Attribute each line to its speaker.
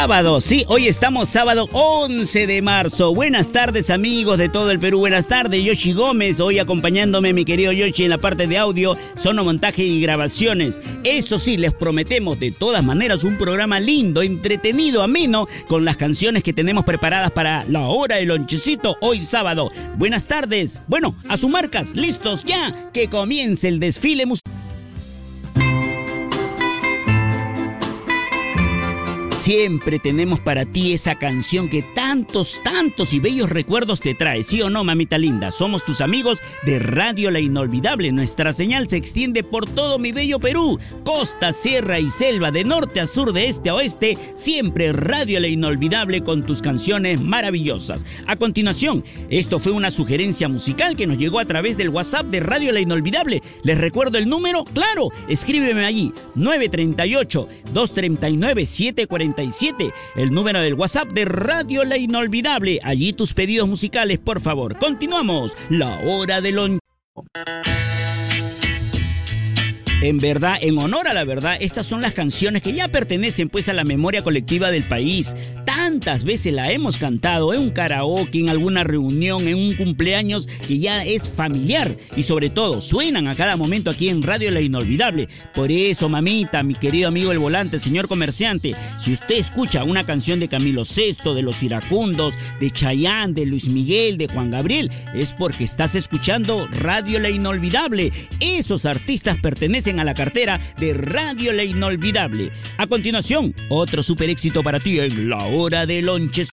Speaker 1: sábado, sí, hoy estamos sábado 11 de marzo. Buenas tardes amigos de todo el Perú, buenas tardes Yoshi Gómez, hoy acompañándome mi querido Yoshi en la parte de audio, sonomontaje y grabaciones. Eso sí, les prometemos de todas maneras un programa lindo, entretenido, ameno, con las canciones que tenemos preparadas para la hora del lonchecito hoy sábado. Buenas tardes, bueno, a sus marcas, listos ya, que comience el desfile musical. Siempre tenemos para ti esa canción que tantos, tantos y bellos recuerdos te trae, ¿sí o no, mamita linda? Somos tus amigos de Radio La Inolvidable. Nuestra señal se extiende por todo mi bello Perú. Costa, sierra y selva, de norte a sur, de este a oeste, siempre Radio La Inolvidable con tus canciones maravillosas. A continuación, esto fue una sugerencia musical que nos llegó a través del WhatsApp de Radio La Inolvidable. Les recuerdo el número, claro, escríbeme allí, 938 239 740 el número del WhatsApp de Radio La Inolvidable. Allí tus pedidos musicales, por favor. Continuamos. La hora del lonche. En verdad, en honor a la verdad, estas son las canciones que ya pertenecen pues a la memoria colectiva del país. Tantas veces la hemos cantado en un karaoke, en alguna reunión, en un cumpleaños que ya es familiar y sobre todo suenan a cada momento aquí en Radio La Inolvidable. Por eso, mamita, mi querido amigo el volante, señor comerciante, si usted escucha una canción de Camilo VI, de Los Iracundos, de Chayán, de Luis Miguel, de Juan Gabriel, es porque estás escuchando Radio La Inolvidable. Esos artistas pertenecen a la cartera de Radio La Inolvidable. A continuación, otro super éxito para ti en la hora de lonches.